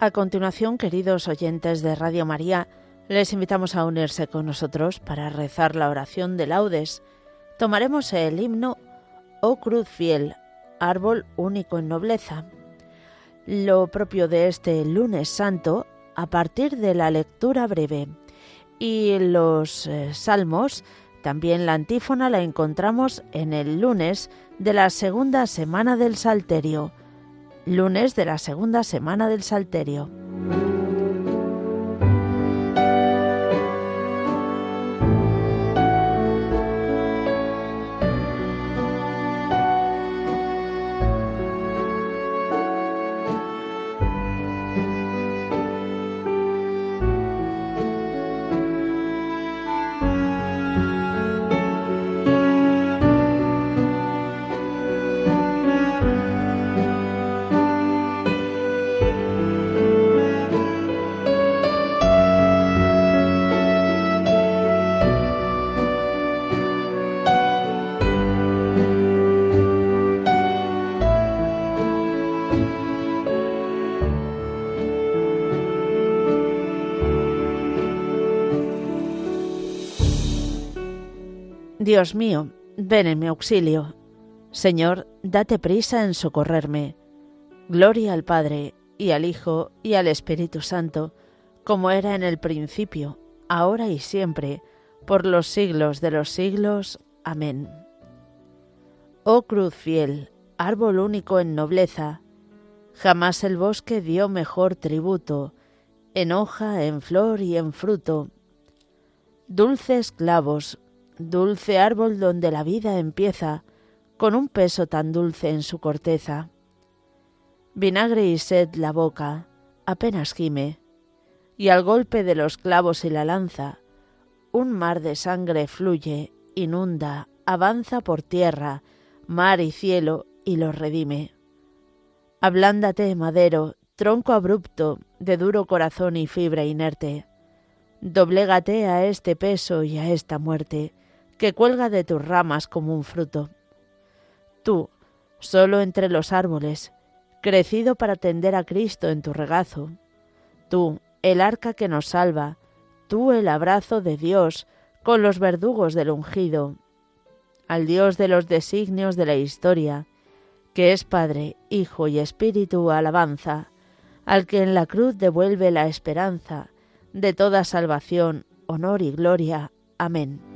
A continuación, queridos oyentes de Radio María, les invitamos a unirse con nosotros para rezar la oración de laudes. Tomaremos el himno Oh Cruz Fiel, árbol único en nobleza. Lo propio de este lunes santo, a partir de la lectura breve y los eh, salmos, también la antífona la encontramos en el lunes de la segunda semana del Salterio lunes de la segunda semana del Salterio. Dios mío, ven en mi auxilio. Señor, date prisa en socorrerme. Gloria al Padre, y al Hijo, y al Espíritu Santo, como era en el principio, ahora y siempre, por los siglos de los siglos. Amén. Oh cruz fiel, árbol único en nobleza, jamás el bosque dio mejor tributo, en hoja, en flor y en fruto. Dulces clavos, dulce árbol donde la vida empieza, con un peso tan dulce en su corteza. Vinagre y sed la boca, apenas gime, y al golpe de los clavos y la lanza, un mar de sangre fluye, inunda, avanza por tierra, mar y cielo, y los redime. Ablándate, madero, tronco abrupto, de duro corazón y fibra inerte. Doblégate a este peso y a esta muerte, que cuelga de tus ramas como un fruto. Tú, solo entre los árboles, crecido para tender a Cristo en tu regazo. Tú, el arca que nos salva, tú el abrazo de Dios con los verdugos del ungido, al Dios de los designios de la historia, que es Padre, Hijo y Espíritu, alabanza, al que en la cruz devuelve la esperanza de toda salvación, honor y gloria. Amén.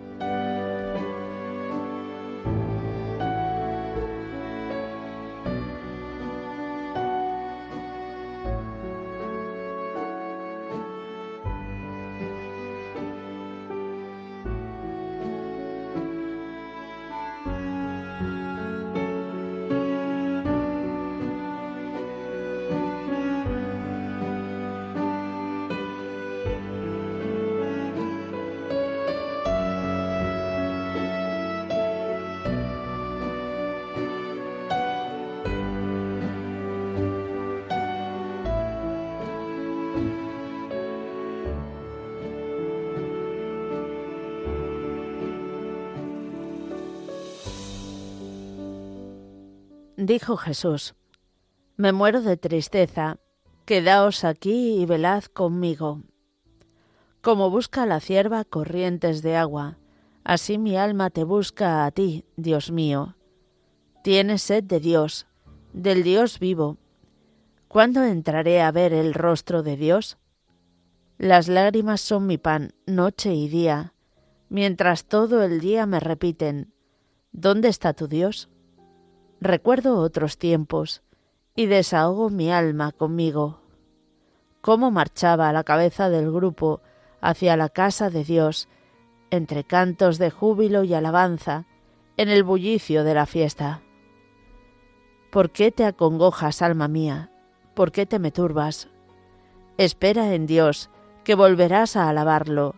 Dijo Jesús, Me muero de tristeza, quedaos aquí y velad conmigo. Como busca la cierva corrientes de agua, así mi alma te busca a ti, Dios mío. Tienes sed de Dios, del Dios vivo. ¿Cuándo entraré a ver el rostro de Dios? Las lágrimas son mi pan, noche y día, mientras todo el día me repiten, ¿Dónde está tu Dios? Recuerdo otros tiempos y desahogo mi alma conmigo. Cómo marchaba a la cabeza del grupo hacia la casa de Dios, entre cantos de júbilo y alabanza, en el bullicio de la fiesta. ¿Por qué te acongojas, alma mía? ¿Por qué te me turbas? Espera en Dios, que volverás a alabarlo.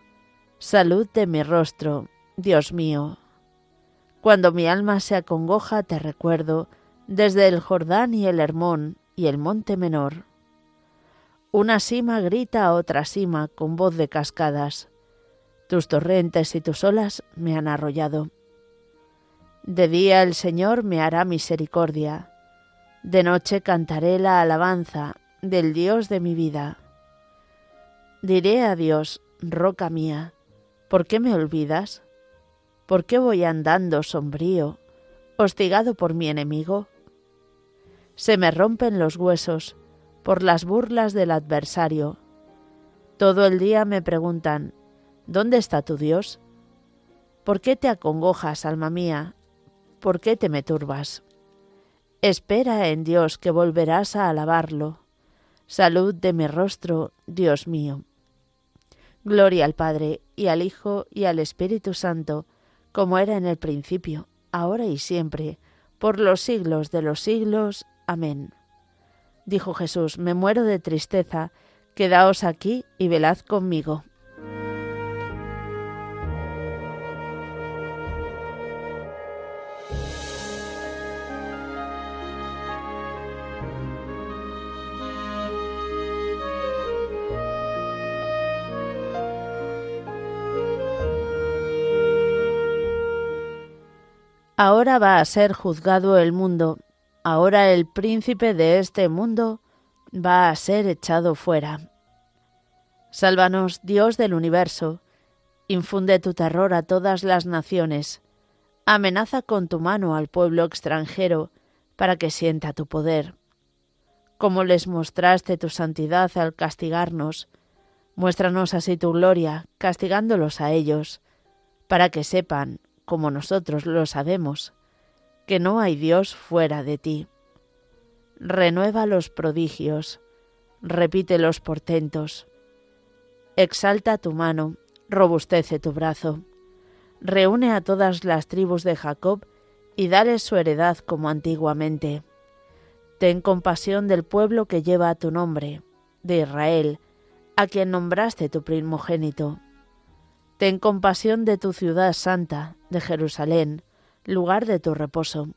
Salud de mi rostro, Dios mío. Cuando mi alma se acongoja te recuerdo desde el Jordán y el Hermón y el monte menor. Una sima grita a otra sima con voz de cascadas. Tus torrentes y tus olas me han arrollado. De día el Señor me hará misericordia. De noche cantaré la alabanza del Dios de mi vida. Diré a Dios, roca mía, ¿por qué me olvidas? ¿Por qué voy andando sombrío, hostigado por mi enemigo? Se me rompen los huesos por las burlas del adversario. Todo el día me preguntan, ¿dónde está tu Dios? ¿Por qué te acongojas, alma mía? ¿Por qué te me turbas? Espera en Dios que volverás a alabarlo. Salud de mi rostro, Dios mío. Gloria al Padre, y al Hijo, y al Espíritu Santo, como era en el principio, ahora y siempre, por los siglos de los siglos. Amén. Dijo Jesús, me muero de tristeza, quedaos aquí y velad conmigo. Ahora va a ser juzgado el mundo, ahora el príncipe de este mundo va a ser echado fuera. Sálvanos, Dios del universo, infunde tu terror a todas las naciones, amenaza con tu mano al pueblo extranjero para que sienta tu poder. Como les mostraste tu santidad al castigarnos, muéstranos así tu gloria, castigándolos a ellos, para que sepan como nosotros lo sabemos, que no hay Dios fuera de ti. Renueva los prodigios, repite los portentos. Exalta tu mano, robustece tu brazo. Reúne a todas las tribus de Jacob y dale su heredad como antiguamente. Ten compasión del pueblo que lleva tu nombre, de Israel, a quien nombraste tu primogénito. Ten compasión de tu ciudad santa, de Jerusalén, lugar de tu reposo.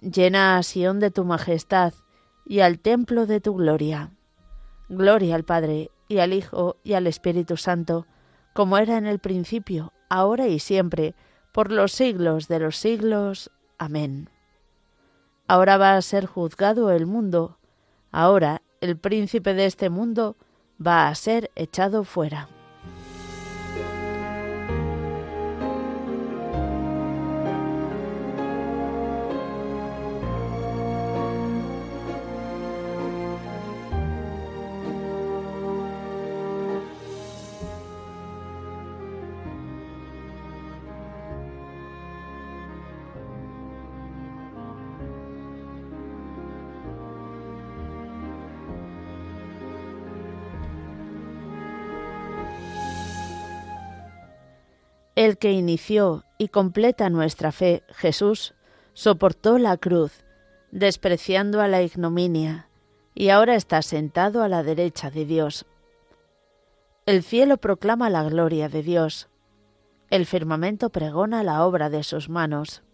Llena a Sión de tu majestad y al templo de tu gloria. Gloria al Padre, y al Hijo, y al Espíritu Santo, como era en el principio, ahora y siempre, por los siglos de los siglos. Amén. Ahora va a ser juzgado el mundo, ahora el príncipe de este mundo va a ser echado fuera. El que inició y completa nuestra fe, Jesús, soportó la cruz, despreciando a la ignominia, y ahora está sentado a la derecha de Dios. El cielo proclama la gloria de Dios, el firmamento pregona la obra de sus manos.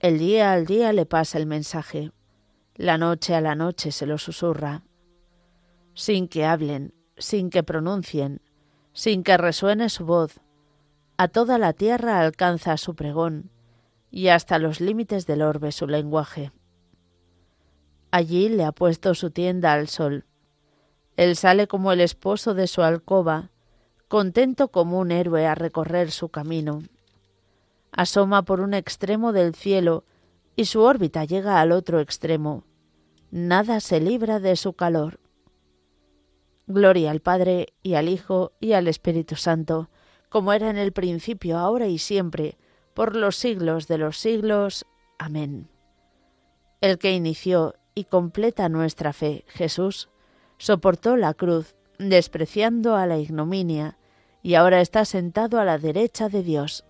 El día al día le pasa el mensaje, la noche a la noche se lo susurra. Sin que hablen, sin que pronuncien, sin que resuene su voz, a toda la tierra alcanza su pregón, y hasta los límites del orbe su lenguaje. Allí le ha puesto su tienda al sol. Él sale como el esposo de su alcoba, contento como un héroe a recorrer su camino. Asoma por un extremo del cielo y su órbita llega al otro extremo. Nada se libra de su calor. Gloria al Padre y al Hijo y al Espíritu Santo, como era en el principio, ahora y siempre, por los siglos de los siglos. Amén. El que inició y completa nuestra fe, Jesús, soportó la cruz, despreciando a la ignominia, y ahora está sentado a la derecha de Dios.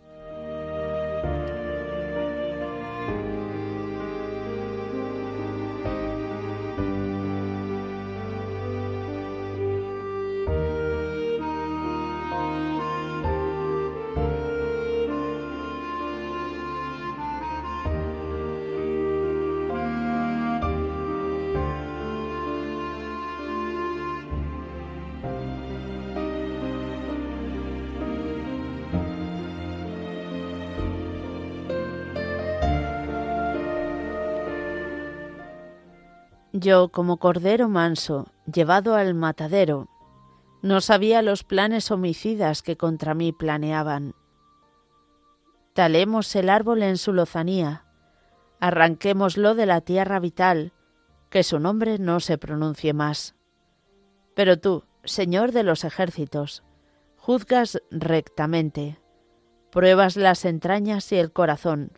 Yo, como cordero manso, llevado al matadero, no sabía los planes homicidas que contra mí planeaban. Talemos el árbol en su lozanía, arranquémoslo de la tierra vital, que su nombre no se pronuncie más. Pero tú, Señor de los ejércitos, juzgas rectamente, pruebas las entrañas y el corazón.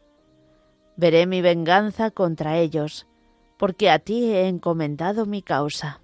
Veré mi venganza contra ellos, porque a ti he encomendado mi causa.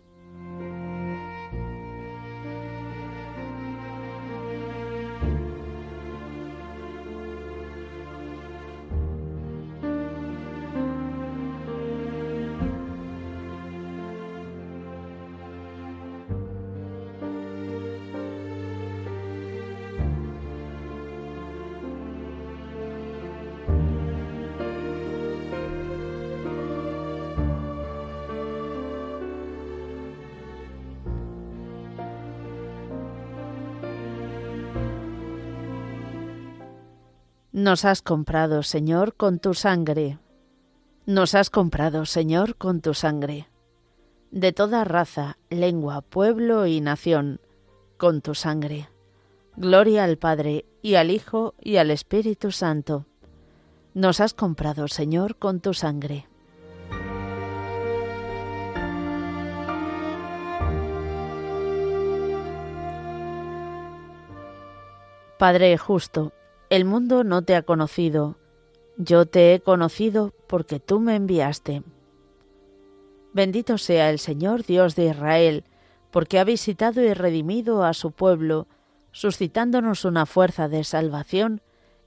Nos has comprado, Señor, con tu sangre. Nos has comprado, Señor, con tu sangre. De toda raza, lengua, pueblo y nación, con tu sangre. Gloria al Padre, y al Hijo, y al Espíritu Santo. Nos has comprado, Señor, con tu sangre. Padre justo, el mundo no te ha conocido, yo te he conocido porque tú me enviaste. Bendito sea el Señor Dios de Israel, porque ha visitado y redimido a su pueblo, suscitándonos una fuerza de salvación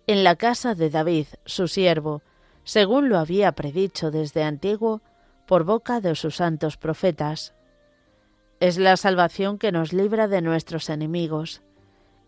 en la casa de David, su siervo, según lo había predicho desde antiguo por boca de sus santos profetas. Es la salvación que nos libra de nuestros enemigos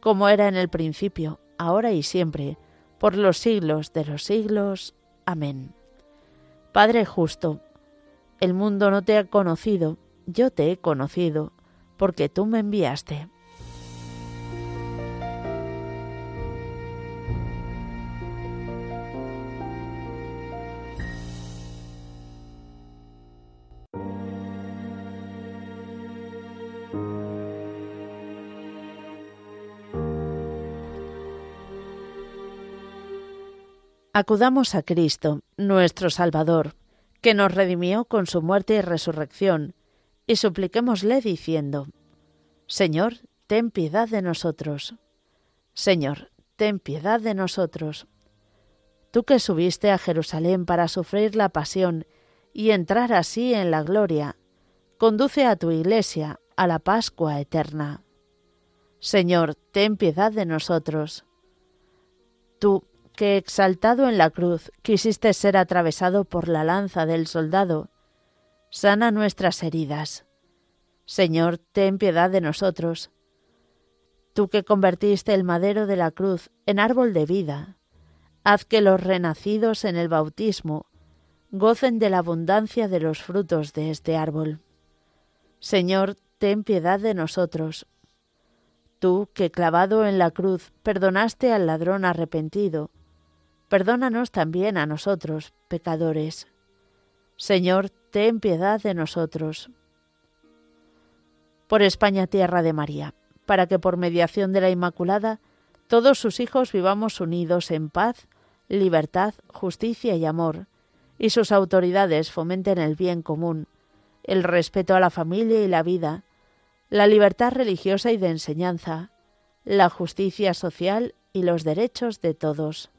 como era en el principio, ahora y siempre, por los siglos de los siglos. Amén. Padre justo, el mundo no te ha conocido, yo te he conocido, porque tú me enviaste. Acudamos a Cristo, nuestro Salvador, que nos redimió con su muerte y resurrección, y supliquémosle diciendo, Señor, ten piedad de nosotros. Señor, ten piedad de nosotros. Tú que subiste a Jerusalén para sufrir la pasión y entrar así en la gloria, conduce a tu iglesia a la Pascua eterna. Señor, ten piedad de nosotros. Tú, que exaltado en la cruz quisiste ser atravesado por la lanza del soldado, sana nuestras heridas. Señor, ten piedad de nosotros. Tú que convertiste el madero de la cruz en árbol de vida, haz que los renacidos en el bautismo gocen de la abundancia de los frutos de este árbol. Señor, ten piedad de nosotros. Tú que clavado en la cruz perdonaste al ladrón arrepentido, perdónanos también a nosotros, pecadores. Señor, ten piedad de nosotros. Por España, tierra de María, para que por mediación de la Inmaculada todos sus hijos vivamos unidos en paz, libertad, justicia y amor, y sus autoridades fomenten el bien común, el respeto a la familia y la vida, la libertad religiosa y de enseñanza, la justicia social y los derechos de todos.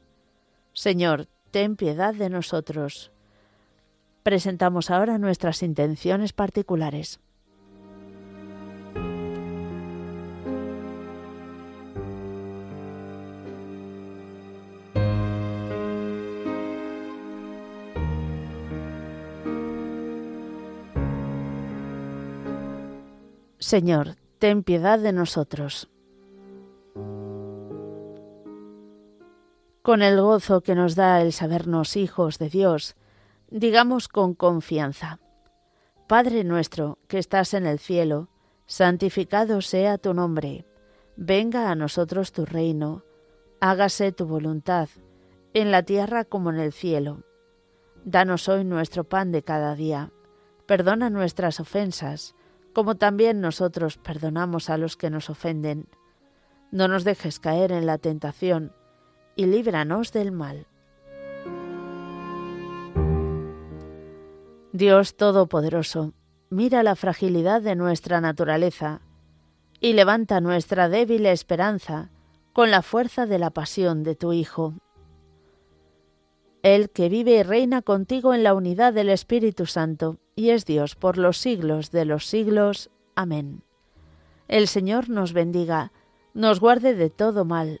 Señor, ten piedad de nosotros. Presentamos ahora nuestras intenciones particulares. Señor, ten piedad de nosotros. Con el gozo que nos da el sabernos hijos de Dios, digamos con confianza, Padre nuestro que estás en el cielo, santificado sea tu nombre, venga a nosotros tu reino, hágase tu voluntad, en la tierra como en el cielo. Danos hoy nuestro pan de cada día, perdona nuestras ofensas, como también nosotros perdonamos a los que nos ofenden. No nos dejes caer en la tentación, y líbranos del mal. Dios Todopoderoso, mira la fragilidad de nuestra naturaleza y levanta nuestra débil esperanza con la fuerza de la pasión de tu Hijo. Él que vive y reina contigo en la unidad del Espíritu Santo, y es Dios por los siglos de los siglos. Amén. El Señor nos bendiga, nos guarde de todo mal,